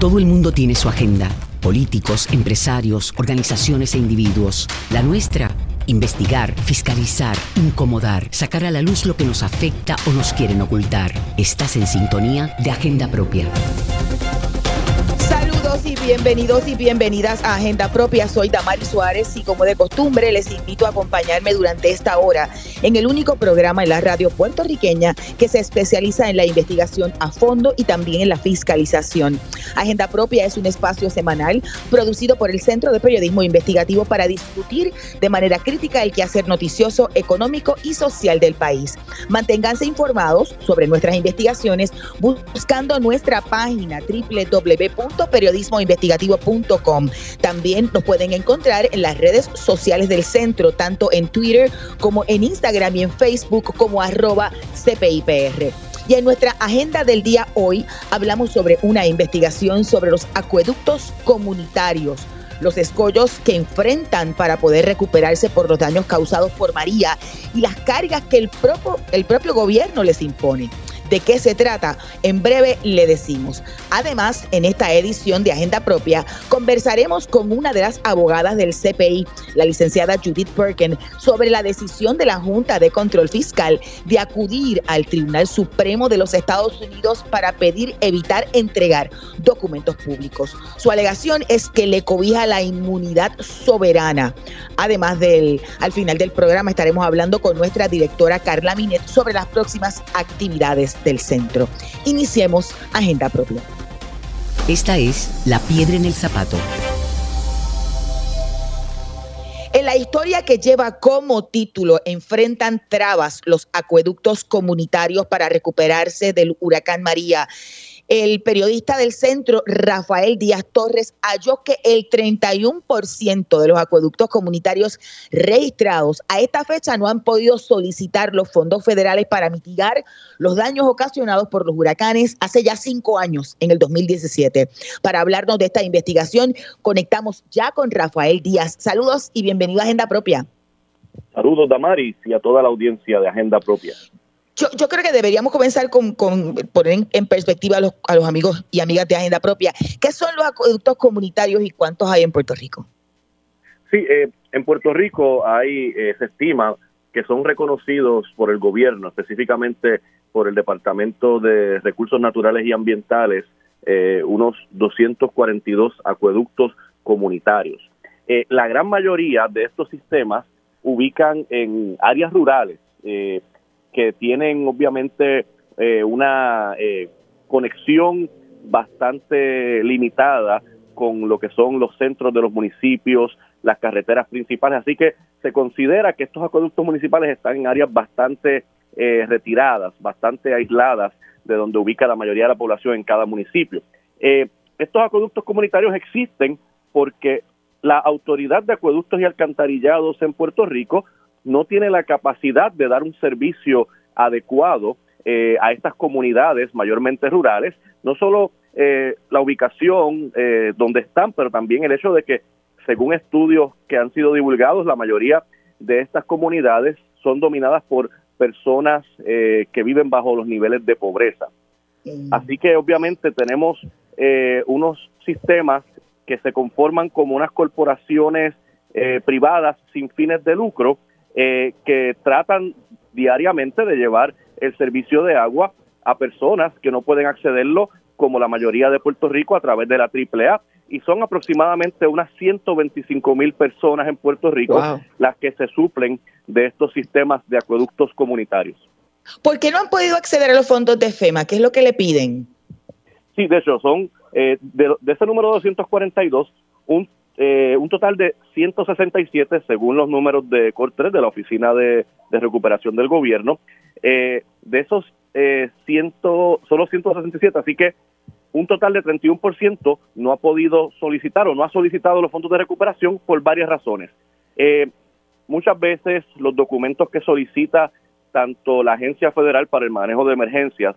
Todo el mundo tiene su agenda. Políticos, empresarios, organizaciones e individuos. La nuestra, investigar, fiscalizar, incomodar, sacar a la luz lo que nos afecta o nos quieren ocultar. Estás en sintonía de Agenda Propia y bienvenidos y bienvenidas a Agenda Propia. Soy Damari Suárez y como de costumbre les invito a acompañarme durante esta hora en el único programa en la radio puertorriqueña que se especializa en la investigación a fondo y también en la fiscalización. Agenda Propia es un espacio semanal producido por el Centro de Periodismo Investigativo para discutir de manera crítica el quehacer noticioso, económico y social del país. Manténganse informados sobre nuestras investigaciones buscando nuestra página www.periodismo investigativo.com. También nos pueden encontrar en las redes sociales del centro, tanto en Twitter como en Instagram y en Facebook como arroba CPIPR. Y en nuestra agenda del día hoy hablamos sobre una investigación sobre los acueductos comunitarios los escollos que enfrentan para poder recuperarse por los daños causados por María y las cargas que el propio, el propio gobierno les impone. ¿De qué se trata? En breve le decimos. Además, en esta edición de Agenda Propia, conversaremos con una de las abogadas del CPI, la licenciada Judith Perkin, sobre la decisión de la Junta de Control Fiscal de acudir al Tribunal Supremo de los Estados Unidos para pedir evitar entregar documentos públicos. Su alegación es que le cobija la inmunidad soberana. Además del, al final del programa estaremos hablando con nuestra directora Carla Minet sobre las próximas actividades del centro. Iniciemos Agenda Propia. Esta es La Piedra en el Zapato. En la historia que lleva como título Enfrentan trabas los acueductos comunitarios para recuperarse del huracán María el periodista del centro, Rafael Díaz Torres, halló que el 31% de los acueductos comunitarios registrados a esta fecha no han podido solicitar los fondos federales para mitigar los daños ocasionados por los huracanes hace ya cinco años, en el 2017. Para hablarnos de esta investigación, conectamos ya con Rafael Díaz. Saludos y bienvenido a Agenda Propia. Saludos, Damaris, y a toda la audiencia de Agenda Propia. Yo, creo que deberíamos comenzar con, poner en, perspectiva a los, a los, amigos y amigas de Agenda Propia. ¿Qué son los acueductos comunitarios y cuántos hay en Puerto Rico? Sí, eh, en Puerto Rico hay, eh, se estima que son reconocidos por el gobierno, específicamente por el Departamento de Recursos Naturales y Ambientales, eh, unos 242 acueductos comunitarios. la gran mayoría de estos sistemas ubican en áreas rurales, eh, que tienen obviamente eh, una eh, conexión bastante limitada con lo que son los centros de los municipios, las carreteras principales. Así que se considera que estos acueductos municipales están en áreas bastante eh, retiradas, bastante aisladas de donde ubica la mayoría de la población en cada municipio. estos acueductos comunitarios existen porque la autoridad de acueductos y alcantarillados en Puerto Rico no tiene la capacidad de dar un servicio adecuado eh, a estas comunidades mayormente rurales, no solo eh, la ubicación eh, donde están, pero también el hecho de que, según estudios que han sido divulgados, la mayoría de estas comunidades son dominadas por personas que viven bajo los niveles de pobreza. Así que obviamente tenemos unos sistemas que se conforman como unas corporaciones privadas sin fines de lucro eh, que tratan diariamente de llevar el servicio de agua a personas que no pueden accederlo, como la mayoría de Puerto Rico, a través de la AAA. Y son aproximadamente unas 125 mil personas en Puerto Rico las que se suplen de estos sistemas de acueductos comunitarios. ¿Por qué no han podido acceder a los fondos de FEMA? ¿Qué es lo que le piden? Sí, de hecho, son eh, de, de, ese número 242, un eh, un total de 167 según los números de Cortes de la Oficina de, Recuperación del Gobierno. Eh, de esos eh, ciento, solo 167, así que un total de 31% no ha podido solicitar o no ha solicitado los fondos de recuperación por varias razones. Eh, muchas veces los documentos que solicita tanto la Agencia Federal para el Manejo de Emergencias,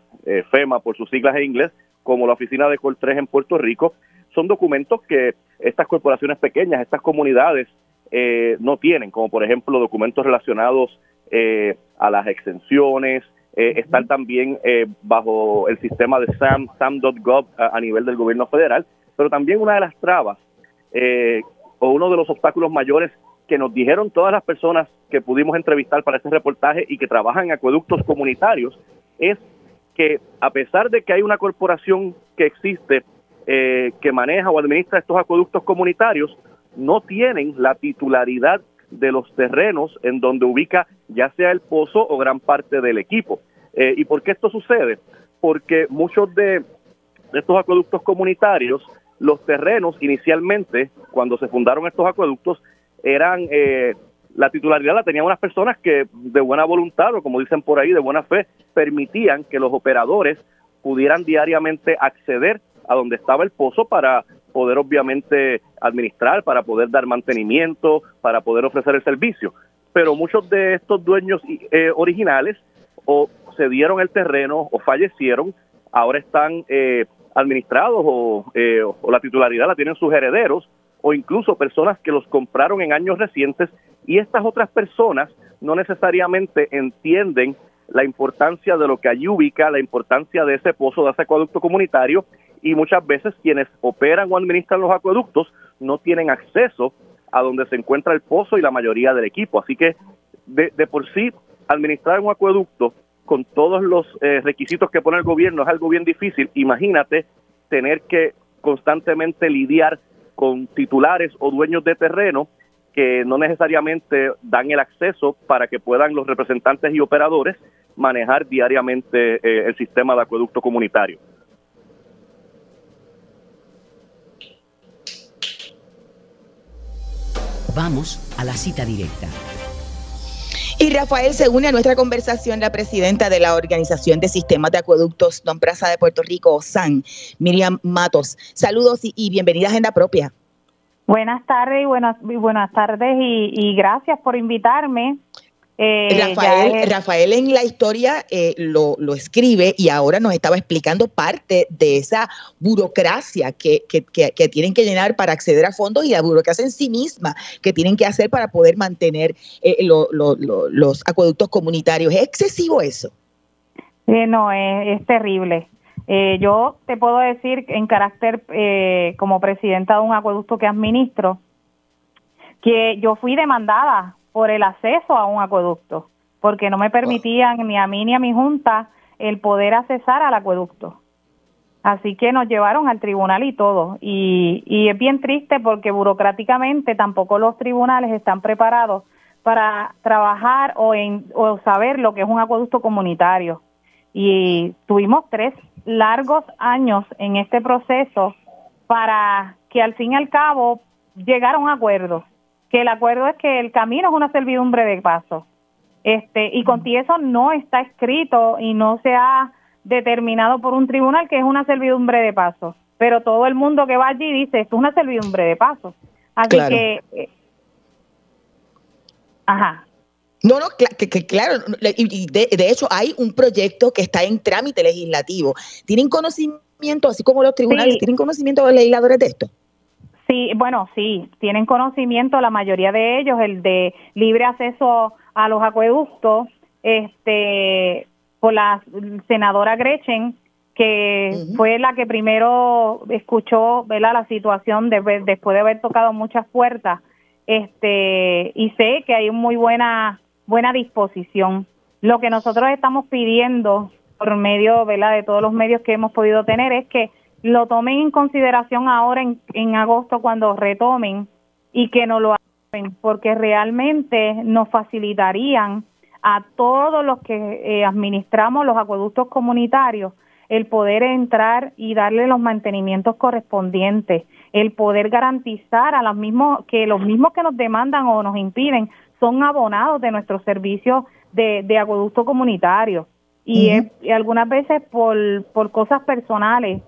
FEMA por sus siglas en inglés, como la Oficina de Col 3 en Puerto Rico, son documentos que estas corporaciones pequeñas, estas comunidades eh, no tienen, como por ejemplo documentos relacionados eh, a las exenciones, eh, estar también eh, bajo el sistema de SAM, SAM.gov a, nivel del gobierno federal, pero también una de las trabas o uno de los obstáculos mayores que nos dijeron todas las personas que pudimos entrevistar para este reportaje y que trabajan en acueductos comunitarios es que a pesar de que hay una corporación que existe que maneja o administra estos acueductos comunitarios, no tienen la titularidad de los terrenos en donde ubica ya sea el pozo o gran parte del equipo. Eh, ¿Y por qué esto sucede? Porque muchos de, estos acueductos comunitarios, los terrenos inicialmente, cuando se fundaron estos acueductos, eran, eh, la titularidad la tenían unas personas que de buena voluntad, o como dicen por ahí, de buena fe, permitían que los operadores pudieran diariamente acceder a donde estaba el pozo para poder obviamente administrar, para poder dar mantenimiento, para poder ofrecer el servicio. Pero muchos de estos dueños eh, originales o cedieron el terreno o fallecieron, ahora están eh, administrados o, eh, o la titularidad la tienen sus herederos o incluso personas que los compraron en años recientes y estas otras personas no necesariamente entienden la importancia de lo que allí ubica, la importancia de ese pozo, de ese acueducto comunitario y muchas veces quienes operan o administran los acueductos no tienen acceso a donde se encuentra el pozo y la mayoría del equipo. Así que de, por sí administrar un acueducto con todos los eh, requisitos que pone el gobierno es algo bien difícil. Imagínate tener que constantemente lidiar con titulares o dueños de terreno que no necesariamente dan el acceso para que puedan los representantes y operadores manejar diariamente eh, el sistema de acueducto comunitario. Vamos a la cita directa. Y Rafael se une a nuestra conversación la presidenta de la Organización de Sistemas de Acueductos Don Plaza de Puerto Rico, SAN, Miriam Matos. Saludos y, bienvenida a Agenda Propia. Buenas tardes y buenas, buenas tardes y gracias por invitarme. Eh, Rafael, Rafael en la historia eh, lo, lo, escribe y ahora nos estaba explicando parte de esa burocracia que, que, que, tienen que llenar para acceder a fondos y la burocracia en sí misma que tienen que hacer para poder mantener eh, los acueductos comunitarios. ¿Es excesivo eso? no, es, es terrible. yo te puedo decir en carácter como presidenta de un acueducto que administro, que yo fui demandada por el acceso a un acueducto, porque no me permitían ni a mí ni a mi junta el poder accesar al acueducto. Así que nos llevaron al tribunal y todo. Y, y es bien triste porque burocráticamente tampoco los tribunales están preparados para trabajar o, en, o saber lo que es un acueducto comunitario. Y tuvimos tres largos años en este proceso para que al fin y al cabo llegara a un acuerdo que el acuerdo es que el camino es una servidumbre de paso. Este, y con eso no está escrito y no se ha determinado por un tribunal que es una servidumbre de paso. Pero todo el mundo que va allí dice, esto es una servidumbre de paso. Así que... Eh, ajá. No, no, que, claro, y de, de, hecho hay un proyecto que está en trámite legislativo. ¿Tienen conocimiento, así como los tribunales, tienen conocimiento los legisladores de esto? Sí, bueno, sí, tienen conocimiento la mayoría de ellos, el de libre acceso a los acueductos, este, por la senadora Gretchen, que fue la que primero escuchó ¿verdad? la situación después de haber tocado muchas puertas, este, y sé que hay muy buena, buena disposición. Lo que nosotros estamos pidiendo por medio ¿verdad? de todos los medios que hemos podido tener es que lo tomen en consideración ahora en, en agosto cuando retomen y que no lo hagan porque realmente nos facilitarían a todos los que eh, administramos los acueductos comunitarios el poder entrar y darle los mantenimientos correspondientes, el poder garantizar a los mismos que los mismos que nos demandan o nos impiden son abonados de nuestros servicios de, de acueducto comunitario. Y, y algunas veces por, por cosas personales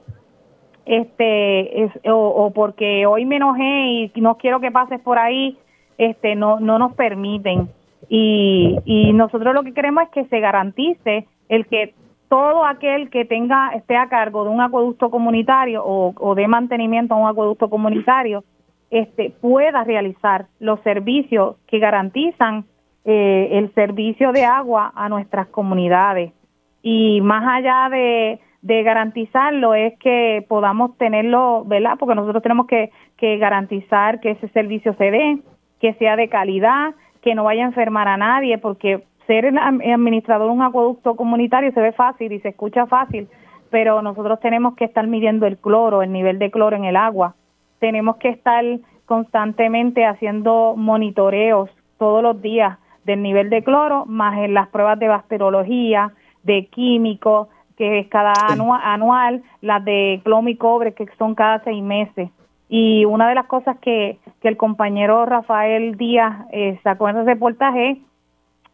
este es, o, porque hoy me enojé y no quiero que pases por ahí este no no nos permiten. Y, nosotros lo que queremos es que se garantice el que todo aquel que tenga esté a cargo de un acueducto comunitario o, o de mantenimiento a un acueducto comunitario este pueda realizar los servicios que garantizan eh, el servicio de agua a nuestras comunidades. Y más allá de, de garantizarlo es que podamos tenerlo, ¿verdad? Porque nosotros tenemos que, que garantizar que ese servicio se dé, que sea de calidad, que no vaya a enfermar a nadie, porque ser el administrador de un acueducto comunitario se ve fácil y se escucha fácil, pero nosotros tenemos que estar midiendo el cloro, el nivel de cloro en el agua. Tenemos que estar constantemente haciendo monitoreos todos los días del nivel de cloro, más en las pruebas de bacteriología, de químicos, que es cada anual, anual, las de plomo y cobre, que son cada seis meses. Y una de las cosas que, que el compañero Rafael Díaz eh, sacó en el reportaje es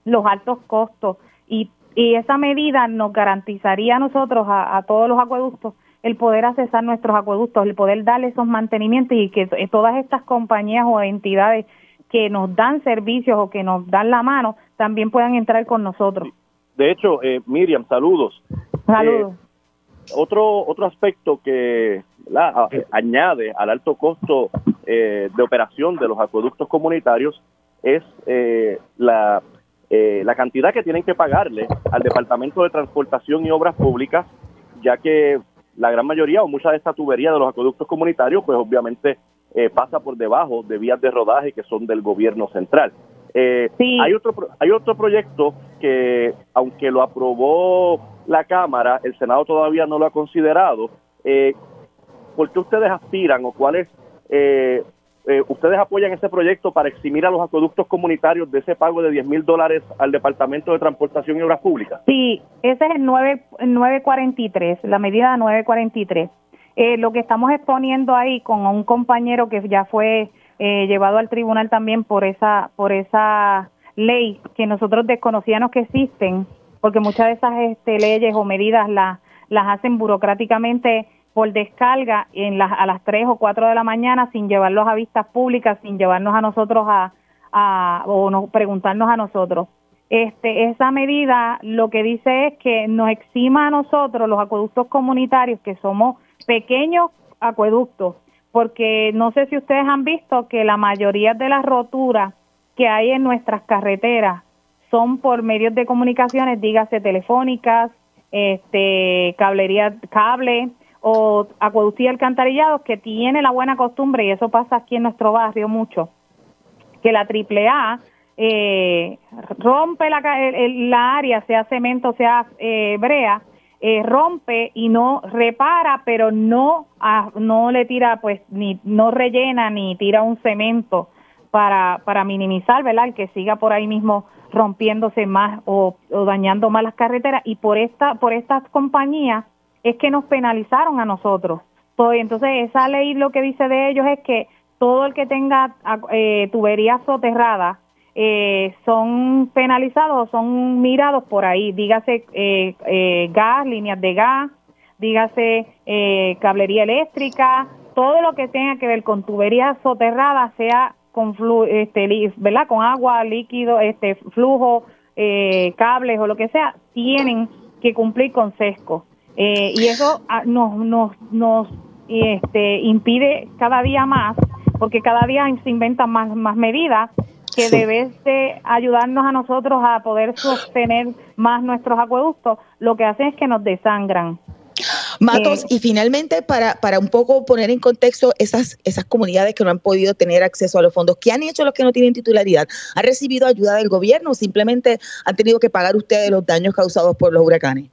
los altos costos. Y, y esa medida nos garantizaría a nosotros, a, a todos los acueductos, el poder accesar nuestros acueductos, el poder darle esos mantenimientos y que todas estas compañías o entidades que nos dan servicios o que nos dan la mano también puedan entrar con nosotros. De hecho, eh, Miriam, saludos. Saludos. Eh, otro, otro aspecto que añade al alto costo eh, de operación de los acueductos comunitarios es la, la cantidad que tienen que pagarle al Departamento de Transportación y Obras Públicas, ya que la gran mayoría o mucha de esta tubería de los acueductos comunitarios, pues obviamente pasa por debajo de vías de rodaje que son del gobierno central. Eh, hay, otro, hay otro proyecto que, aunque lo aprobó la Cámara, el Senado todavía no lo ha considerado. Eh, ¿Por qué ustedes aspiran o cuáles eh, eh, ustedes apoyan ese proyecto para eximir a los acueductos comunitarios de ese pago de 10 mil dólares al Departamento de Transportación y Obras Públicas? Sí, ese es el 9, 943, la medida 943. Eh, lo que estamos exponiendo ahí con un compañero que ya fue eh, llevado al tribunal también por esa por esa ley que nosotros desconocíamos que existen porque muchas de esas este, leyes o medidas las las hacen burocráticamente por descarga en las, a las 3 o 4 de la mañana sin llevarlos a vistas públicas, sin llevarnos a nosotros a, a o no, preguntarnos a nosotros. Este, esa medida lo que dice es que nos exima a nosotros, los acueductos comunitarios, que somos pequeños acueductos, porque no sé si ustedes han visto que la mayoría de las roturas que hay en nuestras carreteras son por medios de comunicaciones, dígase telefónicas, este, cablería, cable o acueductía alcantarillados que tiene la buena costumbre, y eso pasa aquí en nuestro barrio mucho, que la AAA eh, rompe la, la área, sea cemento, sea eh, brea, eh, rompe y no repara, pero no ah, no le tira pues ni no rellena ni tira un cemento para para minimizar, ¿verdad? El que siga por ahí mismo rompiéndose más o, dañando más las carreteras y por esta por estas compañías es que nos penalizaron a nosotros. entonces esa ley lo que dice de ellos es que todo el que tenga eh, tuberías soterradas eh, son penalizados o son mirados por ahí, dígase eh, eh, gas, líneas de gas, dígase eh, cablería eléctrica, todo lo que tenga que ver con tuberías soterradas, sea con flu, este, ¿verdad? con agua, líquido, este flujo, eh, cables o lo que sea, tienen que cumplir con sesco. Eh, y eso ah, nos, nos, nos este, impide cada día más, porque cada día se inventan más, más medidas que debes de ayudarnos a nosotros a poder sostener más nuestros acueductos, lo que hacen es que nos desangran. Matos, eh, y finalmente para, para un poco poner en contexto esas, esas comunidades que no han podido tener acceso a los fondos, ¿qué han hecho los que no tienen titularidad? ¿Han recibido ayuda del gobierno o simplemente han tenido que pagar ustedes los daños causados por los huracanes?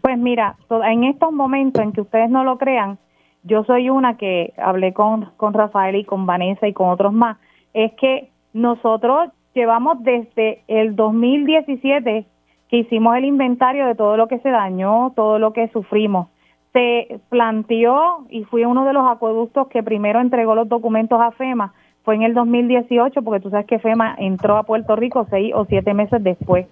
Pues mira, en estos momentos en que ustedes no lo crean, yo soy una que hablé con, con Rafael y con Vanessa y con otros más, es que nosotros llevamos desde el 2017 que hicimos el inventario de todo lo que se dañó, todo lo que sufrimos. Se planteó y fui uno de los acueductos que primero entregó los documentos a FEMA. Fue en el 2018, porque tú sabes que FEMA entró a Puerto Rico seis o siete meses después.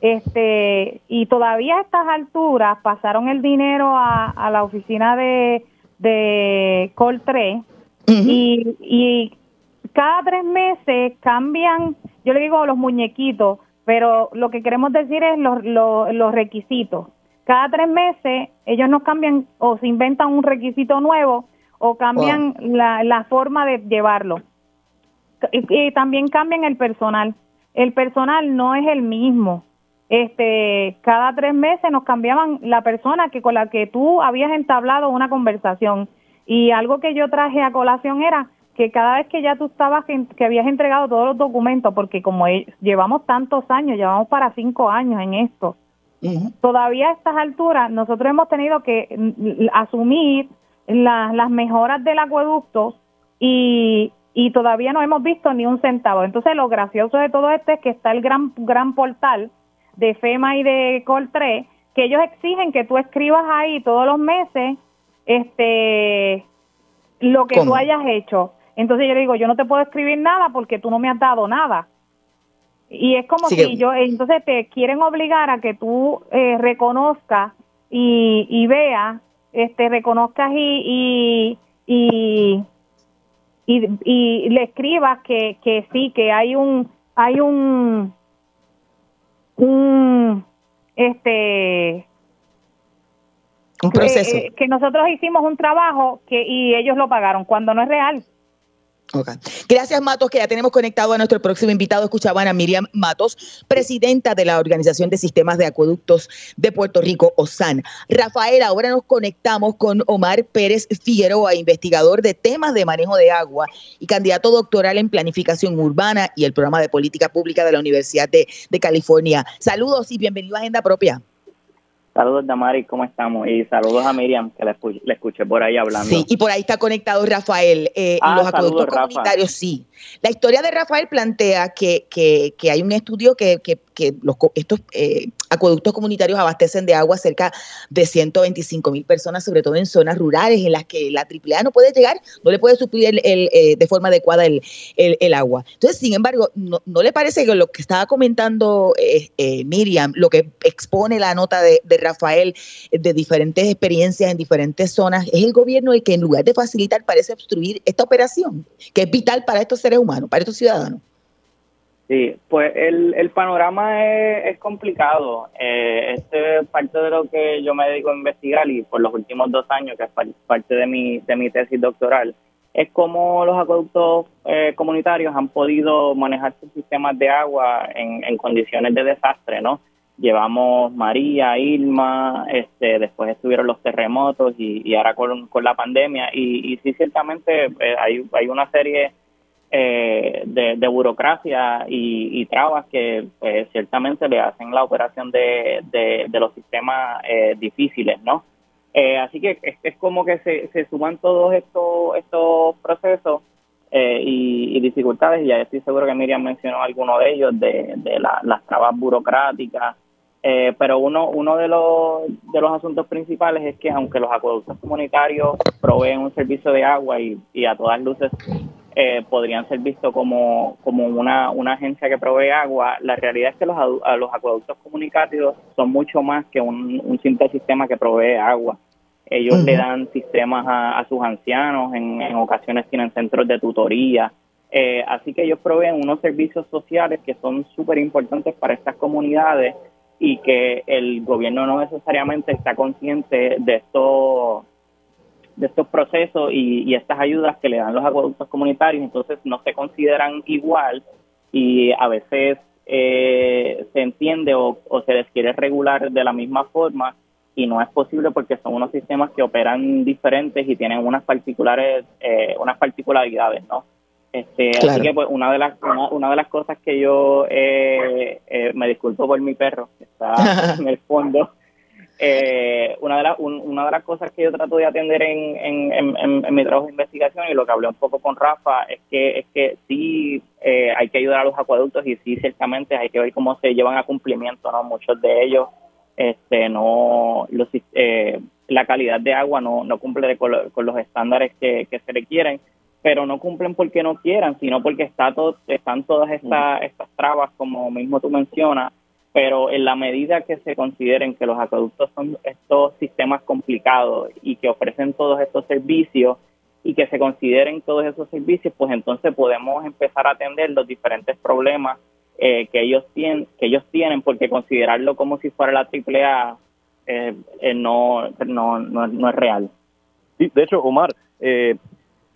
Este, y todavía a estas alturas pasaron el dinero a, la oficina de, de Coltré y, y cada tres meses cambian, yo le digo los muñequitos, pero lo que queremos decir es los, los, requisitos. Cada tres meses ellos nos cambian o se inventan un requisito nuevo o cambian la, la forma de llevarlo. Y, también cambian el personal. El personal no es el mismo. este, cada tres meses nos cambiaban la persona que con la que tú habías entablado una conversación. Y algo que yo traje a colación era que cada vez que ya tú estabas, que habías entregado todos los documentos, porque como e, llevamos tantos años, llevamos para cinco años en esto, todavía a estas alturas nosotros hemos tenido que asumir las mejoras del acueducto y, y todavía no hemos visto ni un centavo. Entonces lo gracioso de todo esto es que está el gran, gran portal de FEMA y de Coltre, que ellos exigen que tú escribas ahí todos los meses este lo que tú hayas hecho. Entonces yo le digo, yo no te puedo escribir nada porque tú no me has dado nada. Y es como si yo, entonces te quieren obligar a que tú eh, reconozcas y, y veas, este, reconozcas y, y, y, y, le escribas que, que sí, que hay un, hay un, un, este, un proceso. Eh, que nosotros hicimos un trabajo que y ellos lo pagaron cuando no es real. Gracias, Matos, que ya tenemos conectado a nuestro próximo invitado. Escuchaban a Miriam Matos, presidenta de la Organización de Sistemas de Acueductos de Puerto Rico, OSAN. Rafael, ahora nos conectamos con Omar Pérez Figueroa, investigador de temas de manejo de agua y candidato doctoral en planificación urbana y el programa de política pública de la Universidad de, de California. Saludos y bienvenido a Agenda Propia. Saludos, Damari, ¿cómo estamos? Y saludos a Miriam, que la, escuché, por ahí hablando. Sí, y por ahí está conectado Rafael. Eh, ah, los acueductos comunitarios, sí. La historia de Rafael plantea que, que, que hay un estudio que, que, que los, estos eh, acueductos comunitarios abastecen de agua cerca de 125 mil personas, sobre todo en zonas rurales en las que la AAA no puede llegar, no le puede suplir el, eh, de forma adecuada el, el, agua. Entonces, sin embargo, no, no, le parece que lo que estaba comentando Miriam, lo que expone la nota de, de Rafael, de diferentes experiencias en diferentes zonas, es el gobierno el que en lugar de facilitar parece obstruir esta operación, que es vital para estos seres humanos, para estos ciudadanos. Sí, pues el, el panorama es, complicado. Eh, este es parte de lo que yo me dedico a investigar y por los últimos dos años, que es parte de mi, de mi tesis doctoral, es cómo los acueductos eh, comunitarios han podido manejar sus sistemas de agua en, en condiciones de desastre, ¿no? Llevamos María, Irma, este, después estuvieron los terremotos y, ahora con, la pandemia y, y sí ciertamente eh, hay, hay una serie eh, de, burocracia y, trabas que pues, ciertamente le hacen la operación de, de, los sistemas eh, difíciles, ¿no? así que es, como que se, se suman todos estos estos procesos y, dificultades, y ya estoy seguro que Miriam mencionó alguno de ellos, de, de las trabas burocráticas, eh, pero uno, uno de, los, de los asuntos principales es que aunque los acueductos comunitarios proveen un servicio de agua y, y a todas luces eh, podrían ser vistos como, como una, una agencia que provee agua, la realidad es que los, los acueductos comunitarios son mucho más que un, un simple sistema que provee agua. Ellos le dan sistemas a, a sus ancianos, en, en, ocasiones tienen centros de tutoría, eh, así que ellos proveen unos servicios sociales que son súper importantes para estas comunidades y que el gobierno no necesariamente está consciente de estos de estos procesos y, estas ayudas que le dan los acueductos comunitarios, entonces no se consideran igual y a veces eh, se entiende o, se les quiere regular de la misma forma y no es posible porque son unos sistemas que operan diferentes y tienen unas particulares eh, unas particularidades, ¿no? Este, Así que pues una de las una, de las cosas que yo eh, eh, me disculpo por mi perro que está en el fondo. Eh, una de las una de las cosas que yo trato de atender en, en, en, mi trabajo de investigación y lo que hablé un poco con Rafa es que es que sí hay que ayudar a los acueductos y sí ciertamente hay que ver cómo se llevan a cumplimiento, no muchos de ellos este no los, la calidad de agua no no cumple con, con los estándares que, que se requieren pero no cumplen porque no quieran, sino porque está todo, están todas estas, estas trabas, como mismo tú mencionas, pero en la medida que se consideren que los acueductos son estos sistemas complicados y que ofrecen todos estos servicios y que se consideren todos esos servicios, pues entonces podemos empezar a atender los diferentes problemas eh, que ellos tienen, que ellos tienen, porque considerarlo como si fuera la AAA eh, eh, no, no, no, no, es real. Sí, de hecho, Omar, eh,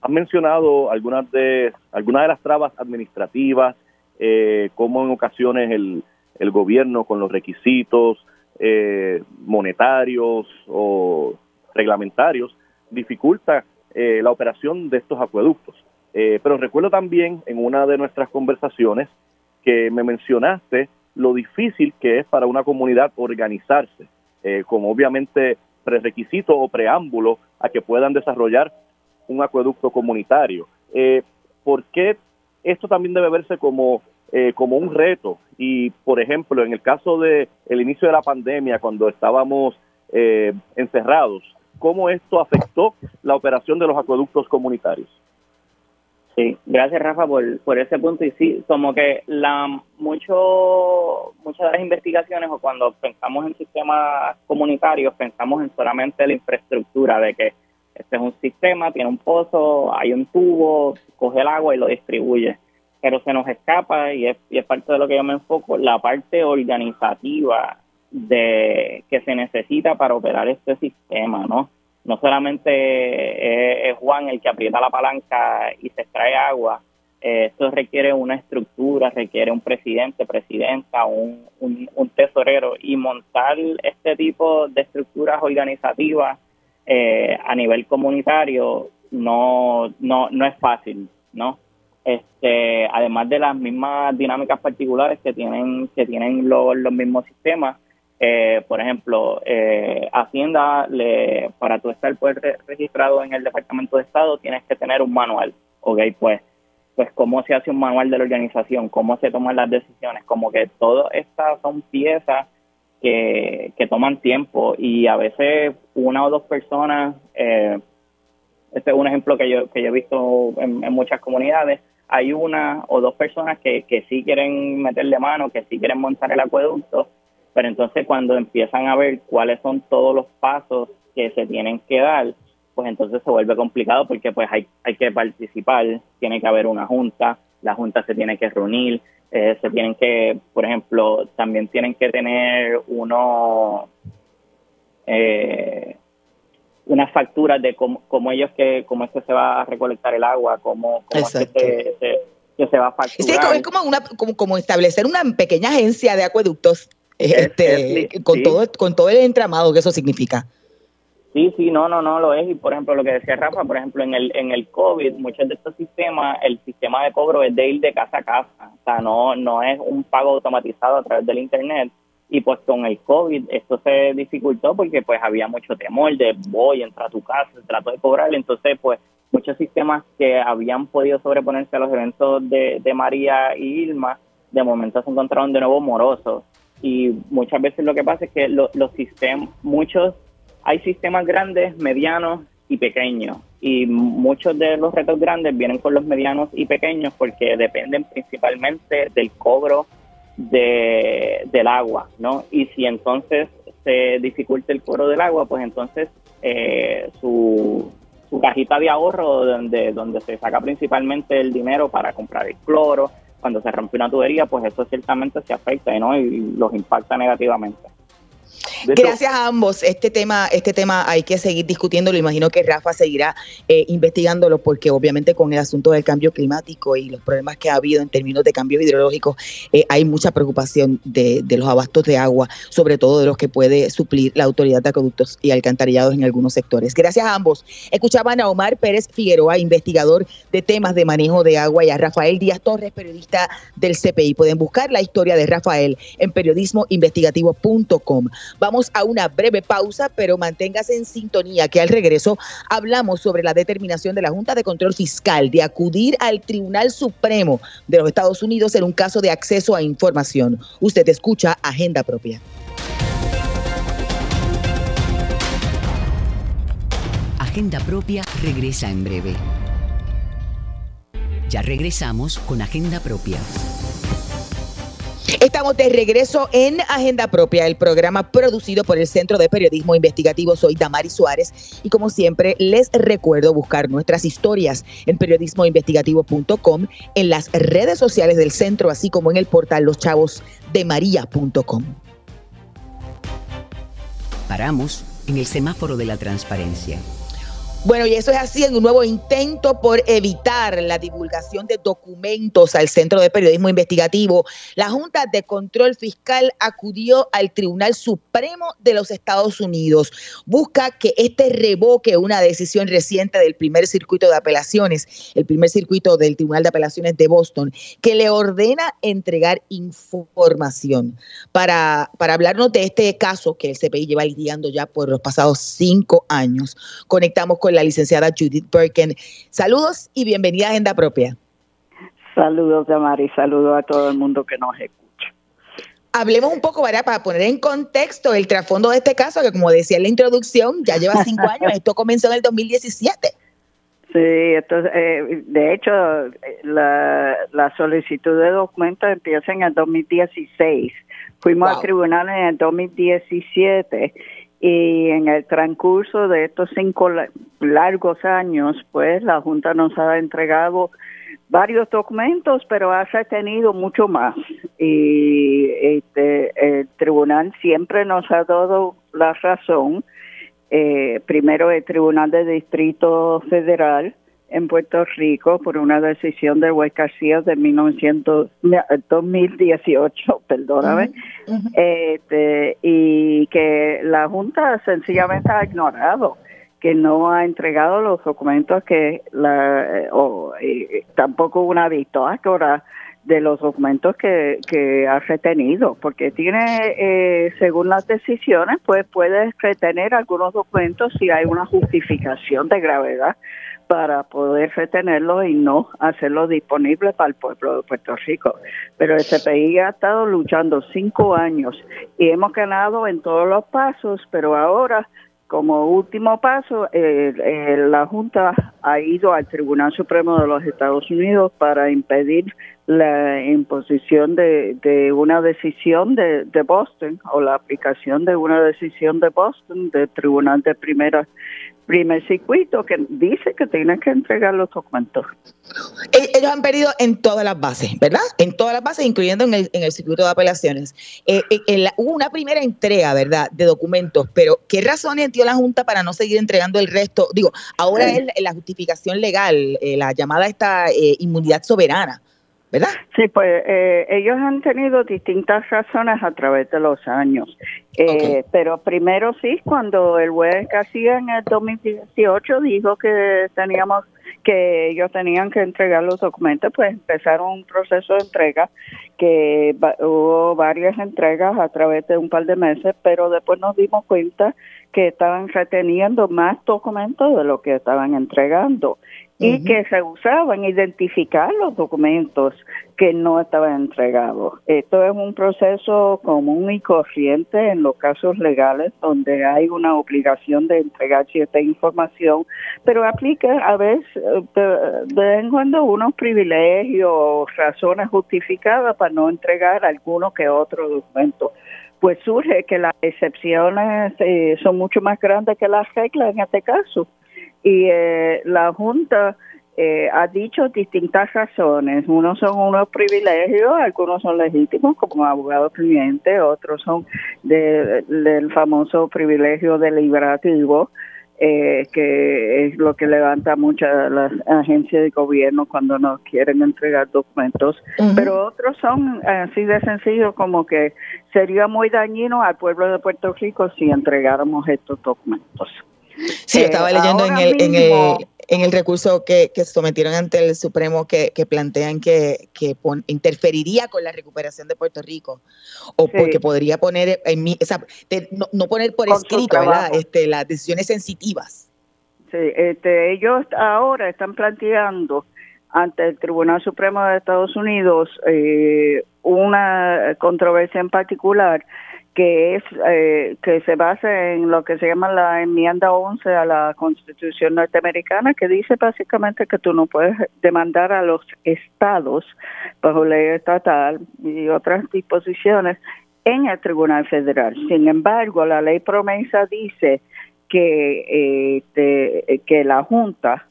han mencionado algunas de algunas de las trabas administrativas, eh, como en ocasiones el, el gobierno con los requisitos eh, monetarios o reglamentarios dificulta eh, la operación de estos acueductos. Eh, pero recuerdo también en una de nuestras conversaciones que me mencionaste lo difícil que es para una comunidad organizarse, como obviamente prerequisito o preámbulo a que puedan desarrollar un acueducto comunitario. ¿Por qué esto también debe verse como eh, como un reto. Y, por ejemplo, en el caso de el inicio de la pandemia, cuando estábamos eh, encerrados, ¿cómo esto afectó la operación de los acueductos comunitarios? Sí, gracias Rafa por, por ese punto. Y sí, como que la mucho muchas de las investigaciones o cuando pensamos en sistemas comunitarios, pensamos en solamente la infraestructura de que este es un sistema, tiene un pozo, hay un tubo, coge el agua y lo distribuye. Pero se nos escapa y es, parte de lo que yo me enfoco, la parte organizativa de que se necesita para operar este sistema, ¿no? No solamente es, Juan el que aprieta la palanca y se extrae agua, eh, esto requiere una estructura, requiere un presidente, presidenta, un, un, tesorero. Y montar este tipo de estructuras organizativas eh, a nivel comunitario no, no, no es fácil, ¿no? este, además de las mismas dinámicas particulares que tienen que tienen los, mismos sistemas. Eh, por ejemplo, eh, Hacienda, le, para tú estar pues, registrado en el Departamento de Estado, tienes que tener un manual. Ok, pues, pues cómo se hace un manual de la organización, cómo se toman las decisiones, como que todas estas son piezas que, que toman tiempo y a veces una o dos personas, eh, este es un ejemplo que yo, que yo he visto en muchas comunidades, hay una o dos personas que, que sí quieren meterle mano, que sí quieren montar el acueducto, pero entonces cuando empiezan a ver cuáles son todos los pasos que se tienen que dar, pues entonces se vuelve complicado porque pues hay, hay que participar, tiene que haber una junta, la junta se tiene que reunir, eh, se tienen que, por ejemplo, también tienen que tener uno, eh, unas facturas de cómo, cómo ellos que cómo es que se va a recolectar el agua, cómo, cómo es que se, se, va a facturar. es como, una, como, como establecer una pequeña agencia de acueductos este, con, todo, con todo el entramado que eso significa. Sí, sí, no, no, no lo es. Y por ejemplo, lo que decía Rafa, por ejemplo, en el, en el COVID, muchos de estos sistemas, el sistema de cobro es de ir de casa a casa. O sea, no, no es un pago automatizado a través del Internet, y pues con el COVID esto se dificultó porque pues había mucho temor de voy, entra a tu casa, trato de cobrar, entonces pues muchos sistemas que habían podido sobreponerse a los eventos de, María y Irma, de momento se encontraron de nuevo morosos y muchas veces lo que pasa es que los sistemas, muchos, hay sistemas grandes, medianos y pequeños y muchos de los retos grandes vienen con los medianos y pequeños porque dependen principalmente del cobro de, del agua, ¿no? Y si entonces se dificulta el cobro del agua, pues entonces eh, su, su cajita de ahorro donde, donde se saca principalmente el dinero para comprar el cloro, cuando se rompe una tubería, pues eso ciertamente se afecta ¿no? y los impacta negativamente. Gracias a ambos. Este tema, este tema hay que seguir discutiéndolo. Imagino que Rafa seguirá eh, investigándolo porque obviamente con el asunto del cambio climático y los problemas que ha habido en términos de cambio hidrológico, eh, hay mucha preocupación de, de, los abastos de agua, sobre todo de los que puede suplir la autoridad de acueductos y alcantarillados en algunos sectores. Gracias a ambos. Escuchaban a Omar Pérez Figueroa, investigador de temas de manejo de agua, y a Rafael Díaz Torres, periodista del CPI. Pueden buscar la historia de Rafael en periodismoinvestigativo.com. Vamos a una breve pausa, pero manténgase en sintonía que al regreso hablamos sobre la determinación de la Junta de Control Fiscal de acudir al Tribunal Supremo de los Estados Unidos en un caso de acceso a información. Usted escucha Agenda Propia. Agenda Propia regresa en breve. Ya regresamos con Agenda Propia. Estamos de regreso en Agenda Propia, el programa producido por el Centro de Periodismo Investigativo. Soy Damari Suárez y como siempre les recuerdo buscar nuestras historias en periodismoinvestigativo.com, en las redes sociales del centro, así como en el portal loschavosdemaria.com. Paramos en el semáforo de la transparencia Bueno, y eso es así en un nuevo intento por evitar la divulgación de documentos al Centro de Periodismo Investigativo. La Junta de Control Fiscal acudió al Tribunal Supremo de los Estados Unidos. Busca que este revoque una decisión reciente del primer circuito de apelaciones, el primer circuito del Tribunal de Apelaciones de Boston, que le ordena entregar información. Para, para hablarnos de este caso que el CPI lleva lidiando ya por los pasados cinco años, conectamos con la licenciada Judith Birken. Saludos y bienvenida a Agenda Propia. Saludos, Damari, saludos a todo el mundo que nos escucha. Hablemos un poco, ¿verdad? Para poner en contexto el trasfondo de este caso, que como decía en la introducción, ya lleva cinco años, esto comenzó en el 2017. Sí, entonces, eh, de hecho, la, la solicitud de documentos empieza en el 2016. Fuimos al tribunal en el 2017 y en el transcurso de estos cinco largos años, pues la Junta nos ha entregado varios documentos, pero ha retenido mucho más. Y este, el tribunal siempre nos ha dado la razón. Eh, primero el Tribunal de Distrito Federal en Puerto Rico por una decisión de juez García de 1900, 2018, perdóname, este, y que la Junta sencillamente ha ignorado que no ha entregado los documentos que la o tampoco una victoria de los documentos que, que ha retenido, porque tiene, eh, según las decisiones, pues puede retener algunos documentos si hay una justificación de gravedad para poder retenerlo y no hacerlo disponible para el pueblo de Puerto Rico. Pero el CPI ha estado luchando cinco años y hemos ganado en todos los pasos, pero ahora como último paso, la Junta ha ido al Tribunal Supremo de los Estados Unidos para impedir la imposición de, de una decisión de, de, Boston o la aplicación de una decisión de Boston del Tribunal de Primera primer circuito que dice que tiene que entregar los documentos. Ellos han perdido en todas las bases, ¿verdad? En todas las bases, incluyendo en el, en el circuito de apelaciones. Eh, eh hubo una primera entrega, ¿verdad?, de documentos, pero ¿qué razones dio la Junta para no seguir entregando el resto? Digo, ahora es la justificación legal, eh, la llamada esta eh, inmunidad soberana. ¿Verdad? Sí, pues eh, ellos han tenido distintas razones a través de los años. Eh, Pero primero sí, cuando el juez García en el 2018 dijo que teníamos que ellos tenían que entregar los documentos, pues empezaron un proceso de entrega que hubo varias entregas a través de un par de meses, pero después nos dimos cuenta que estaban reteniendo más documentos de lo que estaban entregando y que se usaban identificar los documentos que no estaban entregados. Esto es un proceso común y corriente en los casos legales donde hay una obligación de entregar cierta información, pero aplica a veces de, vez en cuando unos privilegios o razones justificadas para no entregar alguno que otro documento. Pues surge que las excepciones eh, son mucho más grandes que las reglas en este caso y eh, la Junta eh, ha dicho distintas razones. Unos son unos privilegios, algunos son legítimos como abogado cliente, otros son del famoso privilegio deliberativo. Eh, que es lo que levanta muchas las agencias de gobierno cuando nos quieren entregar documentos, pero otros son así de sencillo como que sería muy dañino al pueblo de Puerto Rico si entregáramos estos documentos. Sí, estaba leyendo en el, en el, en el recurso que, que sometieron ante el Supremo que, que plantean que, que interferiría con la recuperación de Puerto Rico o porque podría poner en mi, no, poner por escrito ¿verdad? Este, las decisiones sensitivas. Sí, este, ellos ahora están planteando ante el Tribunal Supremo de Estados Unidos eh, una controversia en particular que es eh, que se basa en lo que se llama la enmienda 11 a la Constitución norteamericana que dice básicamente que tú no puedes demandar a los estados bajo ley estatal y otras disposiciones en el Tribunal Federal. Sin embargo, la ley promesa dice que eh, que la Junta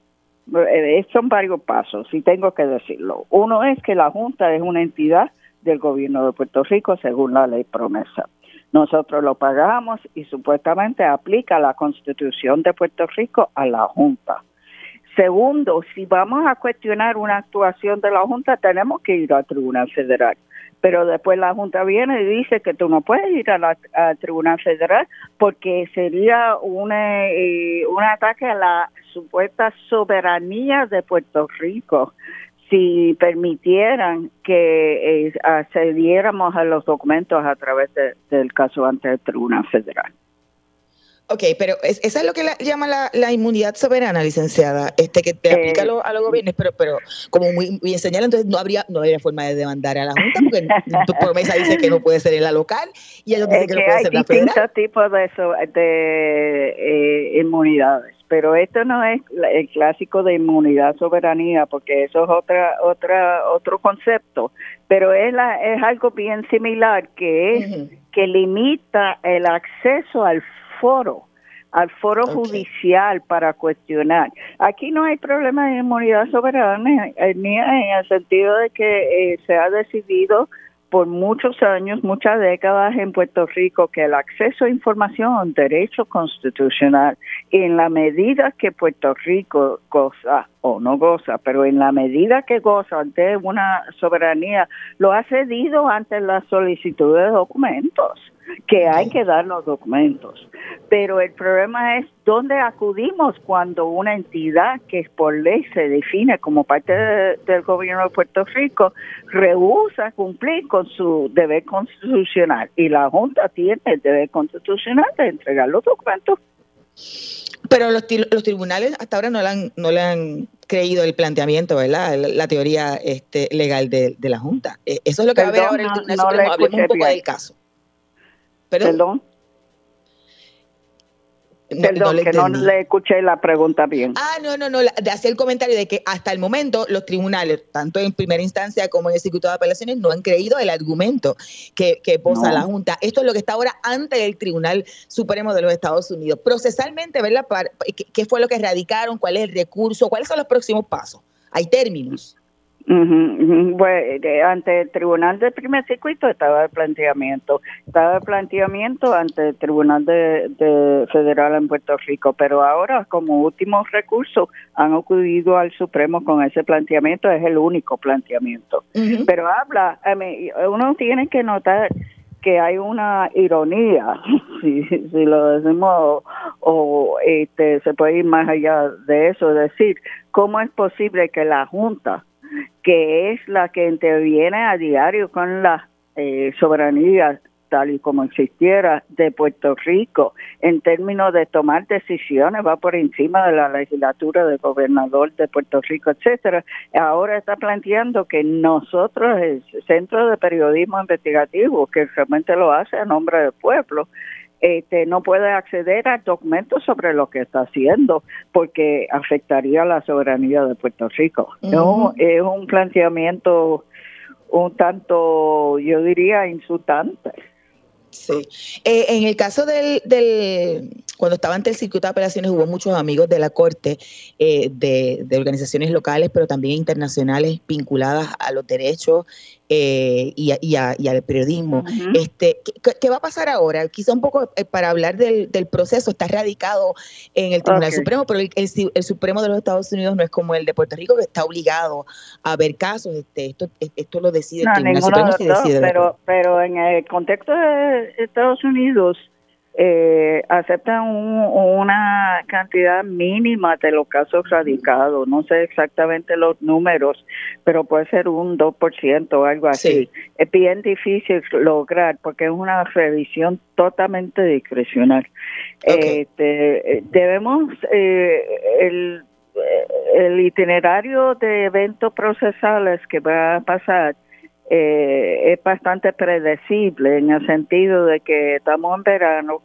eh, son varios pasos, y tengo que decirlo. Uno es que la Junta es una entidad del gobierno de Puerto Rico según la ley promesa. Nosotros lo pagamos y supuestamente aplica la Constitución de Puerto Rico a la Junta. Segundo, si vamos a cuestionar una actuación de la Junta, tenemos que ir al Tribunal Federal. Pero después la Junta viene y dice que tú no puedes ir al Tribunal Federal porque sería una, eh, un ataque a la supuesta soberanía de Puerto Rico si permitieran que eh, accediéramos a los documentos a través del caso ante el Tribunal Federal. Ok, pero es, esa es lo que la, llama la, inmunidad soberana, licenciada, este que te aplica a, los gobiernos, pero, pero como muy bien señala, entonces no habría no habría forma de demandar a la Junta, porque tu promesa dice que no puede ser en la local y ellos dicen que, no puede ser la federal. Hay distintos tipos de, eso, de eh, inmunidades, pero esto no es el clásico de inmunidad soberanía, porque eso es otra otra otro concepto, pero es, la, es algo bien similar que es que limita el acceso al foro, al foro judicial para cuestionar. Aquí no hay problema de inmunidad soberana, eh, ni en el sentido de que eh, se ha decidido por muchos años, muchas décadas en Puerto Rico que el acceso a información derecho constitucional en la medida que Puerto Rico goza o no goza, pero en la medida que goza de una soberanía, lo ha cedido ante la solicitud de documentos que hay que dar los documentos. Pero el problema es dónde acudimos cuando una entidad que por ley se define como parte del gobierno de Puerto Rico rehúsa cumplir con su deber constitucional y la Junta tiene el deber constitucional de entregar los documentos. Pero los, los tribunales hasta ahora no le han, no le han creído el planteamiento, ¿verdad? La, teoría este, legal de, la Junta. E, eso es lo que va a ver ahora el Tribunal Supremo. Hablemos un poco del caso. Perdón. Perdón, que no le escuché la pregunta bien. Ah, no, no, no, de hacer el comentario de que hasta el momento los tribunales, tanto en primera instancia como en el circuito de apelaciones, no han creído el argumento que, que posa la Junta. Esto es lo que está ahora ante el Tribunal Supremo de los Estados Unidos. Procesalmente, ¿verdad? ¿Qué fue lo que radicaron? ¿Cuál es el recurso? ¿Cuáles son los próximos pasos? Hay términos. Bueno, ante el Tribunal del Primer Circuito estaba el planteamiento, estaba el planteamiento ante el Tribunal de, Federal en Puerto Rico, pero ahora como último recurso han acudido al Supremo con ese planteamiento, es el único planteamiento. Pero habla, uno tiene que notar que hay una ironía, si, si lo decimos, o, este, se puede ir más allá de eso, decir, ¿cómo es posible que la Junta que es la que interviene a diario con la eh, soberanía tal y como existiera de Puerto Rico en términos de tomar decisiones va por encima de la legislatura del gobernador de Puerto Rico, etcétera. Ahora está planteando que nosotros el Centro de Periodismo Investigativo que realmente lo hace a nombre del pueblo este, no puede acceder a documentos sobre lo que está haciendo porque afectaría la soberanía de Puerto Rico. No es un planteamiento un tanto, yo diría, insultante. Sí. Eh, en el caso del, del, cuando estaba ante el circuito de apelaciones, hubo muchos amigos de la Corte eh, de, de, organizaciones locales, pero también internacionales vinculadas a los derechos eh, y, y, al periodismo. este, ¿qué, va a pasar ahora? Quizá un poco eh, para hablar del, del, proceso, está radicado en el Tribunal Supremo, pero el, el, Supremo de los Estados Unidos no es como el de Puerto Rico, que está obligado a ver casos. Este, esto, esto lo decide el Tribunal Supremo. decide pero, pero en el contexto de Estados Unidos, eh, aceptan una cantidad mínima de los casos radicados. No sé exactamente los números, pero puede ser un 2% o algo así. Es bien difícil lograr porque es una revisión totalmente discrecional. Este, debemos, eh, el, el itinerario de eventos procesales que va a pasar eh, es bastante predecible en el sentido de que estamos en verano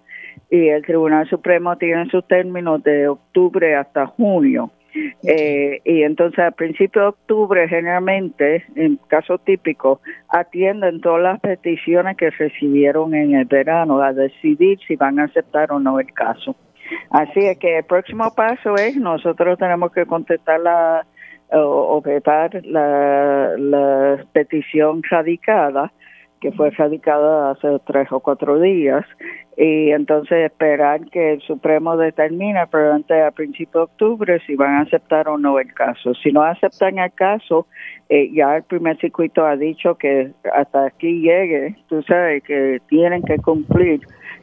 y el Tribunal Supremo tiene sus términos de octubre hasta junio. Eh, y entonces a principios de octubre generalmente, en casos típicos, atienden todas las peticiones que recibieron en el verano a decidir si van a aceptar o no el caso. Así es que el próximo paso es nosotros tenemos que contestar la o objetar la, la petición radicada que fue radicada hace tres o cuatro días, y entonces esperar que el Supremo determine probablemente a principios de octubre si van a aceptar o no el caso. Si no aceptan el caso, eh, ya el primer circuito ha dicho que hasta aquí llegue, tú sabes que tienen que cumplir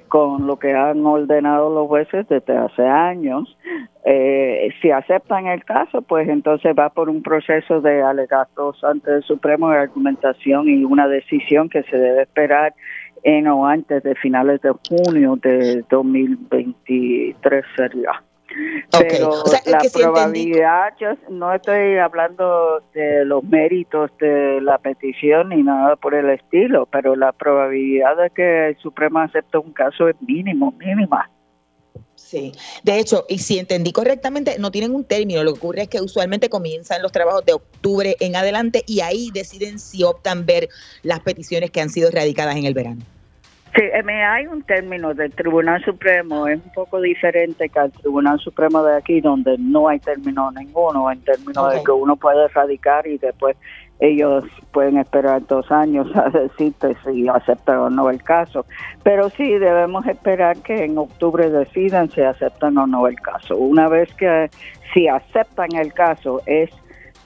con lo que han ordenado los jueces desde hace años. Eh, si aceptan el caso, pues entonces va por un proceso de alegatos ante el Supremo de argumentación y una decisión que se debe esperar en o antes de finales de junio de 2023 sería. Pero la probabilidad, yo no estoy hablando de los méritos de la petición ni nada por el estilo, pero la probabilidad de que el Supremo acepte un caso es mínimo, mínima. Sí, de hecho, y si entendí correctamente, no tienen un término. Lo que ocurre es que usualmente comienzan los trabajos de octubre en adelante y ahí deciden si optan ver las peticiones que han sido radicadas en el verano. Sí, eh, hay un término del Tribunal Supremo, es un poco diferente que al Tribunal Supremo de aquí, donde no hay término ninguno, en términos de que uno puede radicar y después ellos pueden esperar dos años a decirte si aceptan o no el caso. Pero sí, debemos esperar que en octubre decidan si aceptan o no el caso. Una vez que si aceptan el caso es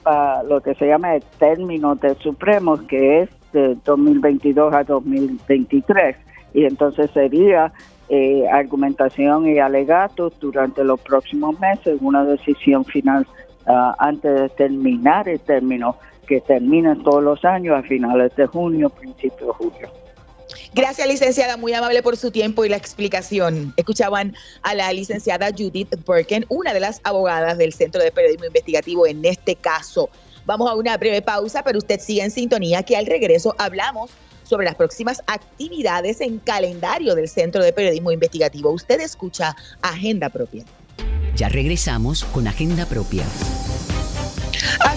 para lo que se llama el término del Supremo, que es de 2022 a 2023 y entonces sería eh, argumentación y alegatos durante los próximos meses, una decisión final ah, antes de terminar el término que termina todos los años a finales de junio, principios de julio. Gracias, licenciada, muy amable por su tiempo y la explicación. Escuchaban a la licenciada Judith Birken, una de las abogadas del Centro de Periodismo Investigativo en este caso. Vamos a una breve pausa, pero usted sigue en sintonía que al regreso hablamos sobre las próximas actividades en calendario del Centro de Periodismo Investigativo. Usted escucha Agenda Propia. Ya regresamos con Agenda Propia.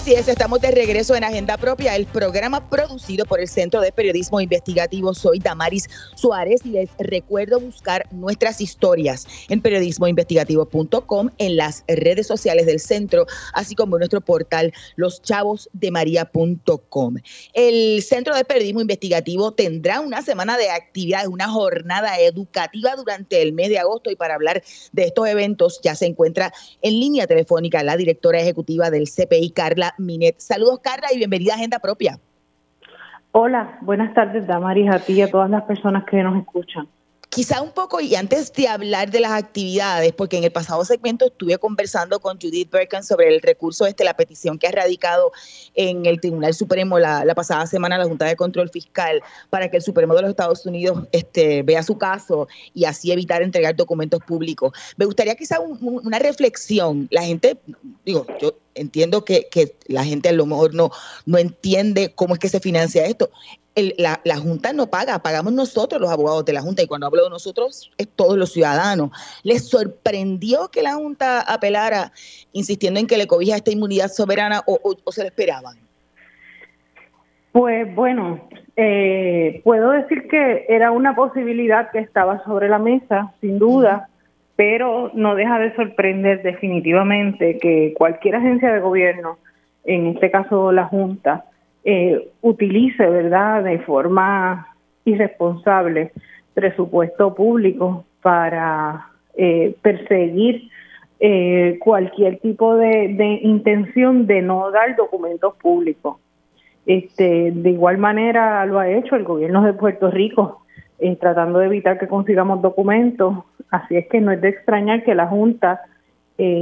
Así es, estamos de regreso en Agenda Propia, el programa producido por el Centro de Periodismo Investigativo. Soy Damaris Suárez y les recuerdo buscar nuestras historias en periodismoinvestigativo.com, en las redes sociales del centro, así como en nuestro portal loschavosdemaria.com. El Centro de Periodismo Investigativo tendrá una semana de actividades, una jornada educativa durante el mes de agosto y para hablar de estos eventos ya se encuentra en línea telefónica la directora ejecutiva del CPI, Carla Minet. Saludos, Carla, y bienvenida a Agenda Propia. Hola, buenas tardes, Damaris, a ti y a todas las personas que nos escuchan. Quizá un poco, y antes de hablar de las actividades, porque en el pasado segmento estuve conversando con Judith Berkan sobre el recurso este, la petición que ha radicado en el Tribunal Supremo la, pasada semana la Junta de Control Fiscal para que el Supremo de los Estados Unidos este, vea su caso y así evitar entregar documentos públicos. Me gustaría quizá una reflexión. La gente, digo, yo entiendo que, que, la gente a lo mejor no, no entiende cómo es que se financia esto la, la, Junta no paga, pagamos nosotros los abogados de la Junta, y cuando hablo de nosotros es todos los ciudadanos. ¿Les sorprendió que la Junta apelara insistiendo en que le cobija esta inmunidad soberana o, se lo esperaban? Pues bueno, eh, puedo decir que era una posibilidad que estaba sobre la mesa, sin duda, pero no deja de sorprender definitivamente que cualquier agencia de gobierno, en este caso la Junta, eh, utilice, ¿verdad?, de forma irresponsable presupuesto público para eh, perseguir eh, cualquier tipo de, intención de no dar documentos públicos. Este, de igual manera lo ha hecho el gobierno de Puerto Rico, tratando de evitar que consigamos documentos. Así es que no es de extrañar que la Junta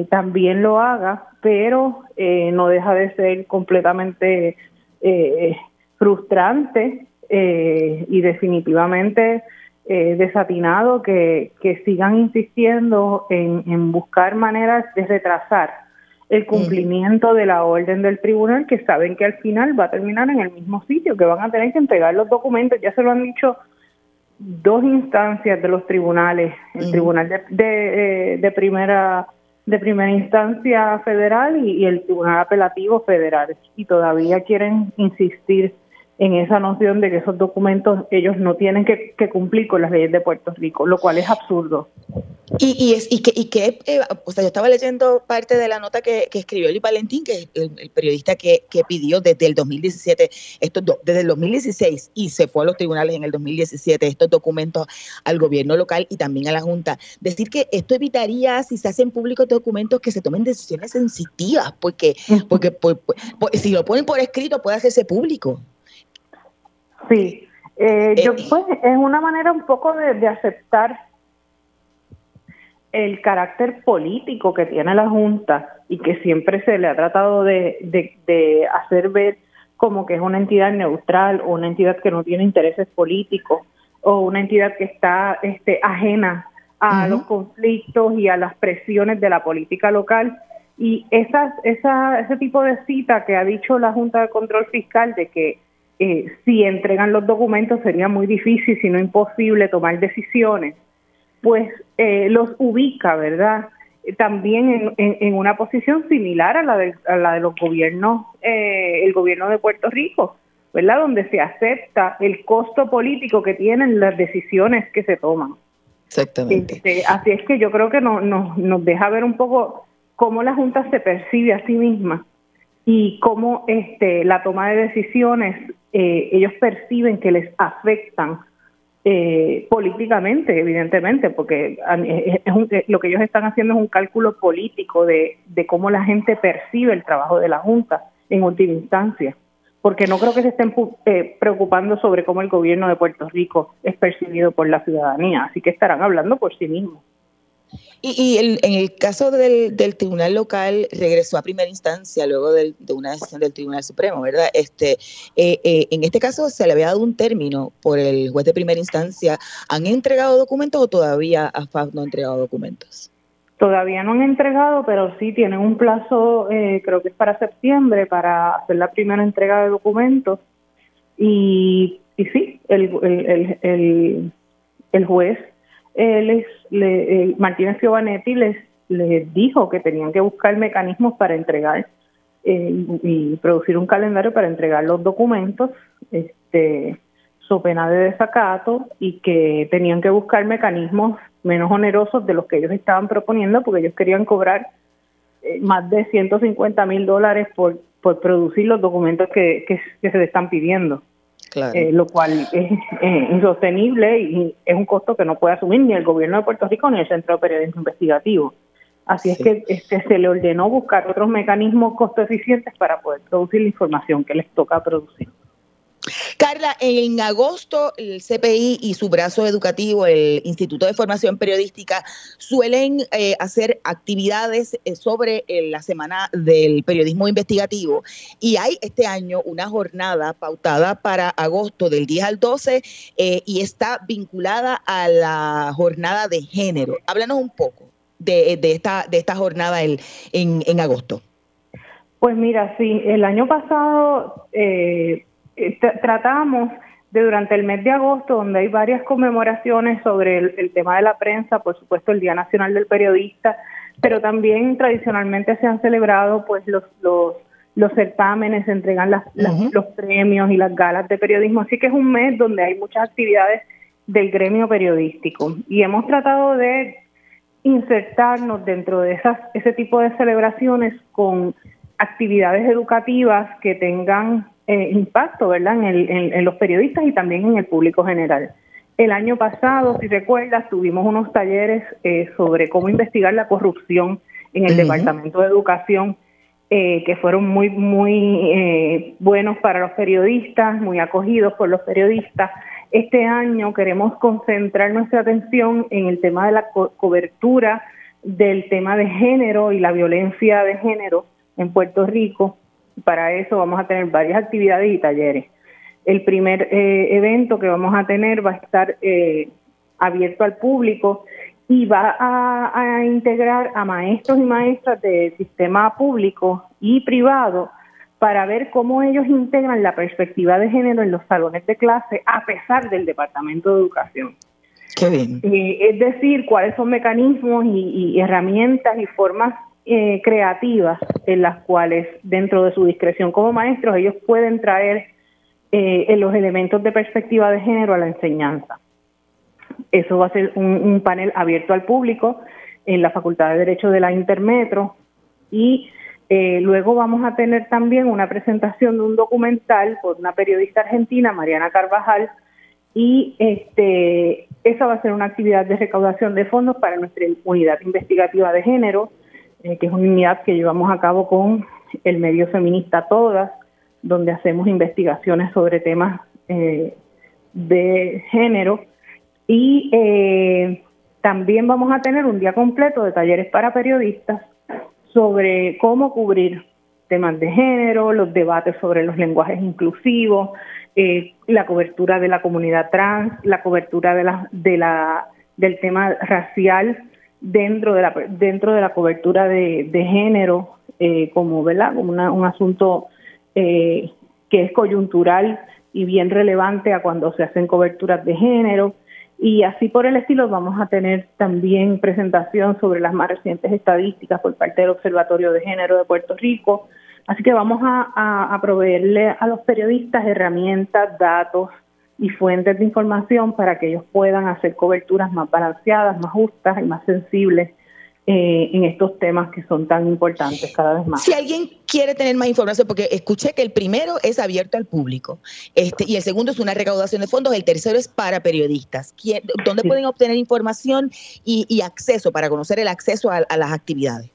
también lo haga, pero no deja de ser completamente eh, frustrante eh, y definitivamente eh, desatinado que, sigan insistiendo en, buscar maneras de retrasar el cumplimiento de la orden del tribunal, que saben que al final va a terminar en el mismo sitio, que van a tener que entregar los documentos, ya se lo han dicho dos instancias de los tribunales, el tribunal de, de primera de primera instancia federal y, el Tribunal Apelativo Federal y todavía quieren insistir en esa noción de que esos documentos ellos no tienen que, cumplir con las leyes de Puerto Rico, lo cual es absurdo. Y, y, es, y que, y que eh, o sea, yo estaba leyendo parte de la nota que, escribió Eli Valentín, que es el, periodista que, pidió desde el 2017, estos desde el 2016 y se fue a los tribunales en el 2017 estos documentos al gobierno local y también a la Junta. Decir que esto evitaría, si se hacen públicos documentos, que se tomen decisiones sensitivas, porque, porque si lo ponen por escrito puede hacerse público. Sí, eh, yo, eh, pues, es una manera un poco de, aceptar el carácter político que tiene la Junta y que siempre se le ha tratado de, de, hacer ver como que es una entidad neutral o una entidad que no tiene intereses políticos o una entidad que está este, ajena a los conflictos y a las presiones de la política local. Y esas, esa, ese tipo de cita que ha dicho la Junta de Control Fiscal de que eh, si entregan los documentos sería muy difícil, si no imposible, tomar decisiones, pues eh, los ubica, ¿verdad? También en, una posición similar a la de, a la de los gobiernos, eh, el gobierno de Puerto Rico, ¿verdad? Donde se acepta el costo político que tienen las decisiones que se toman. Exactamente. Este, así es que yo creo que no, nos deja ver un poco cómo la Junta se percibe a sí misma y cómo este, la toma de decisiones eh, ellos perciben que les afectan eh, políticamente, evidentemente, porque es lo que ellos están haciendo es un cálculo político de, de cómo la gente percibe el trabajo de la Junta en última instancia, porque no creo que se estén eh, preocupando sobre cómo el gobierno de Puerto Rico es percibido por la ciudadanía, así que estarán hablando por sí mismos. Y, en el caso del, tribunal local regresó a primera instancia luego de una decisión del Tribunal Supremo, ¿verdad? Este, eh, eh, en este caso se le había dado un término por el juez de primera instancia. ¿Han entregado documentos o todavía AFAF no ha entregado documentos? Todavía no han entregado, pero sí tienen un plazo, eh, creo que es para septiembre, para hacer la primera entrega de documentos. Y, y sí, el, el, el, el juez les, le, Martínez Giovanetti les, les dijo que tenían que buscar mecanismos para entregar eh, y producir un calendario para entregar los documentos, este, so pena de desacato, y que tenían que buscar mecanismos menos onerosos de los que ellos estaban proponiendo, porque ellos querían cobrar eh, más de 150 mil dólares por, producir los documentos que, que, que se le están pidiendo. Eh, lo cual es insostenible y es un costo que no puede asumir ni el gobierno de Puerto Rico ni el Centro de Periodismo Investigativo. Así es que este, se le ordenó buscar otros mecanismos costo eficientes para poder producir la información que les toca producir. Carla, en agosto el CPI y su brazo educativo, el Instituto de Formación Periodística, suelen eh, hacer actividades eh, sobre eh, la semana del periodismo investigativo y hay este año una jornada pautada para agosto del 10 al 12 y está vinculada a la jornada de género. Háblanos un poco de, esta, de esta jornada en, en, agosto. Pues mira, sí, el año pasado eh, eh, tratamos de durante el mes de agosto, donde hay varias conmemoraciones sobre el, tema de la prensa, por supuesto el Día Nacional del Periodista, pero también tradicionalmente se han celebrado pues los, los, los certámenes, se entregan las, los premios y las galas de periodismo, así que es un mes donde hay muchas actividades del gremio periodístico. Y hemos tratado de insertarnos dentro de esas, ese tipo de celebraciones con actividades educativas que tengan eh, impacto ¿verdad? En, en, los periodistas y también en el público general. El año pasado, si recuerdas, tuvimos unos talleres eh, sobre cómo investigar la corrupción en el Departamento de Educación, eh, que fueron muy, muy buenos para los periodistas, muy acogidos por los periodistas. Este año queremos concentrar nuestra atención en el tema de la cobertura del tema de género y la violencia de género en Puerto Rico para eso vamos a tener varias actividades y talleres. El primer eh, evento que vamos a tener va a estar eh, abierto al público y va a, integrar a maestros y maestras del sistema público y privado para ver cómo ellos integran la perspectiva de género en los salones de clase a pesar del Departamento de Educación. Qué bien. Eh, es decir, cuáles son mecanismos y herramientas y formas eh, creativas en las cuales dentro de su discreción como maestros ellos pueden traer eh, en los elementos de perspectiva de género a la enseñanza. Eso va a ser un, panel abierto al público en la Facultad de Derecho de la Intermetro y eh, luego vamos a tener también una presentación de un documental por una periodista argentina, Mariana Carvajal, y este, esa va a ser una actividad de recaudación de fondos para nuestra unidad investigativa de género, eh, que es una unidad que llevamos a cabo con el medio feminista Todas, donde hacemos investigaciones sobre temas eh, de género. Y eh, también vamos a tener un día completo de talleres para periodistas sobre cómo cubrir temas de género, los debates sobre los lenguajes inclusivos, eh, la cobertura de la comunidad trans, la cobertura de de la, del tema racial dentro de la, dentro de la cobertura de, género, eh, como, ¿verdad? como un asunto eh, que es coyuntural y bien relevante a cuando se hacen coberturas de género. Y así por el estilo vamos a tener también presentación sobre las más recientes estadísticas por parte del Observatorio de Género de Puerto Rico, Así que vamos a, proveerle a los periodistas herramientas, datos y fuentes de información para que ellos puedan hacer coberturas más balanceadas, más justas y más sensibles eh, en estos temas que son tan importantes cada vez más. Si alguien quiere tener más información, porque escuché que el primero es abierto al público este, y el segundo es una recaudación de fondos, el tercero es para periodistas. ¿Dónde pueden obtener información y, acceso para conocer el acceso a las actividades?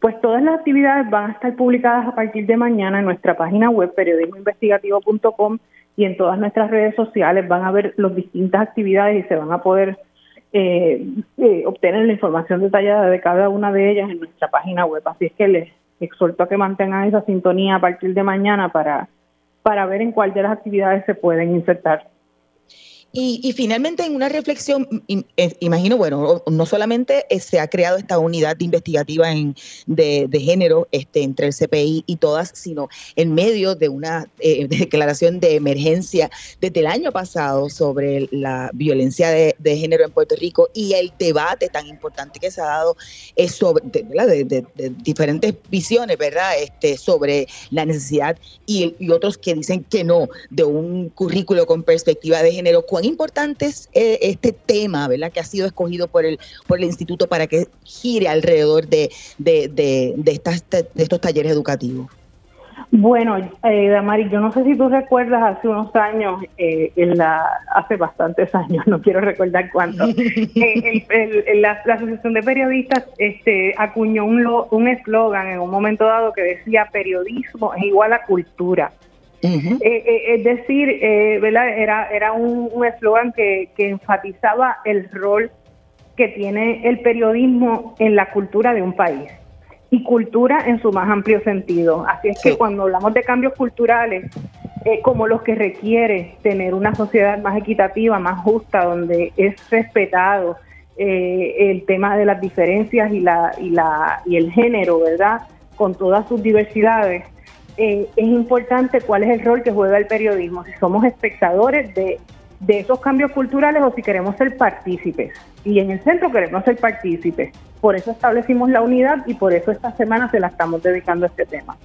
Pues todas las actividades van a estar publicadas a partir de mañana en nuestra página web periodismoinvestigativo.com y en todas nuestras redes sociales van a ver las distintas actividades y se van a poder eh, eh, obtener la información detallada de cada una de ellas en nuestra página web. Así es que les exhorto a que mantengan esa sintonía a partir de mañana para, para ver en cuál de las actividades se pueden insertar. Y, finalmente, en una reflexión, eh, imagino, bueno, no solamente eh, se ha creado esta unidad investigativa en, de, género este, entre el CPI y todas, sino en medio de una eh, declaración de emergencia desde el año pasado sobre la violencia de, género en Puerto Rico y el debate tan importante que se ha dado es sobre de, diferentes visiones, ¿verdad? Este, sobre la necesidad y, y otros que dicen que no de un currículo con perspectiva de género cuán importante es eh, este tema, ¿verdad? Que ha sido escogido por el, por el instituto para que gire alrededor de, de, de, estas, de estos talleres educativos. Bueno, eh, Damari, yo no sé si tú recuerdas hace unos años, eh, en la, hace bastantes años, no quiero recordar cuánto, eh, la, Asociación de Periodistas este, acuñó un eslogan en un momento dado que decía periodismo es igual a cultura. Eh, eh, es decir, eh, ¿verdad? Era, era un eslogan que, que enfatizaba el rol que tiene el periodismo en la cultura de un país y cultura en su más amplio sentido. Así es que cuando hablamos de cambios culturales, como los que requiere tener una sociedad más equitativa, más justa, donde es respetado el tema de las diferencias y, la, y, la, y el género, ¿verdad? Con todas sus diversidades, eh, es importante cuál es el rol que juega el periodismo, si somos espectadores de, de esos cambios culturales o si queremos ser partícipes. Y en el centro queremos ser partícipes. Por eso establecimos la unidad y por eso esta semana se la estamos dedicando a este tema.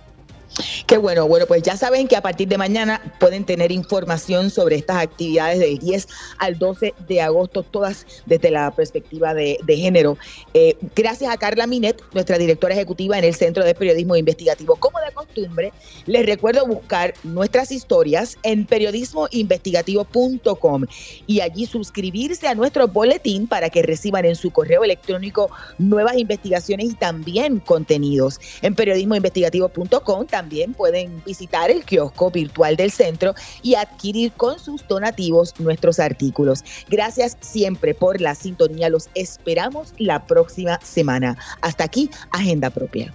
Qué bueno, bueno, pues ya saben que a partir de mañana pueden tener información sobre estas actividades del 10 al 12 de agosto, todas desde la perspectiva de, género. Eh, gracias a Carla Minet, nuestra directora ejecutiva en el Centro de Periodismo Investigativo. Como de costumbre, les recuerdo buscar nuestras historias en periodismoinvestigativo.com y allí suscribirse a nuestro boletín para que reciban en su correo electrónico nuevas investigaciones y también contenidos. En periodismoinvestigativo.com también pueden visitar el kiosco virtual del centro y adquirir con sus donativos nuestros artículos. Gracias siempre por la sintonía. Los esperamos la próxima semana. Hasta aquí, Agenda Propia.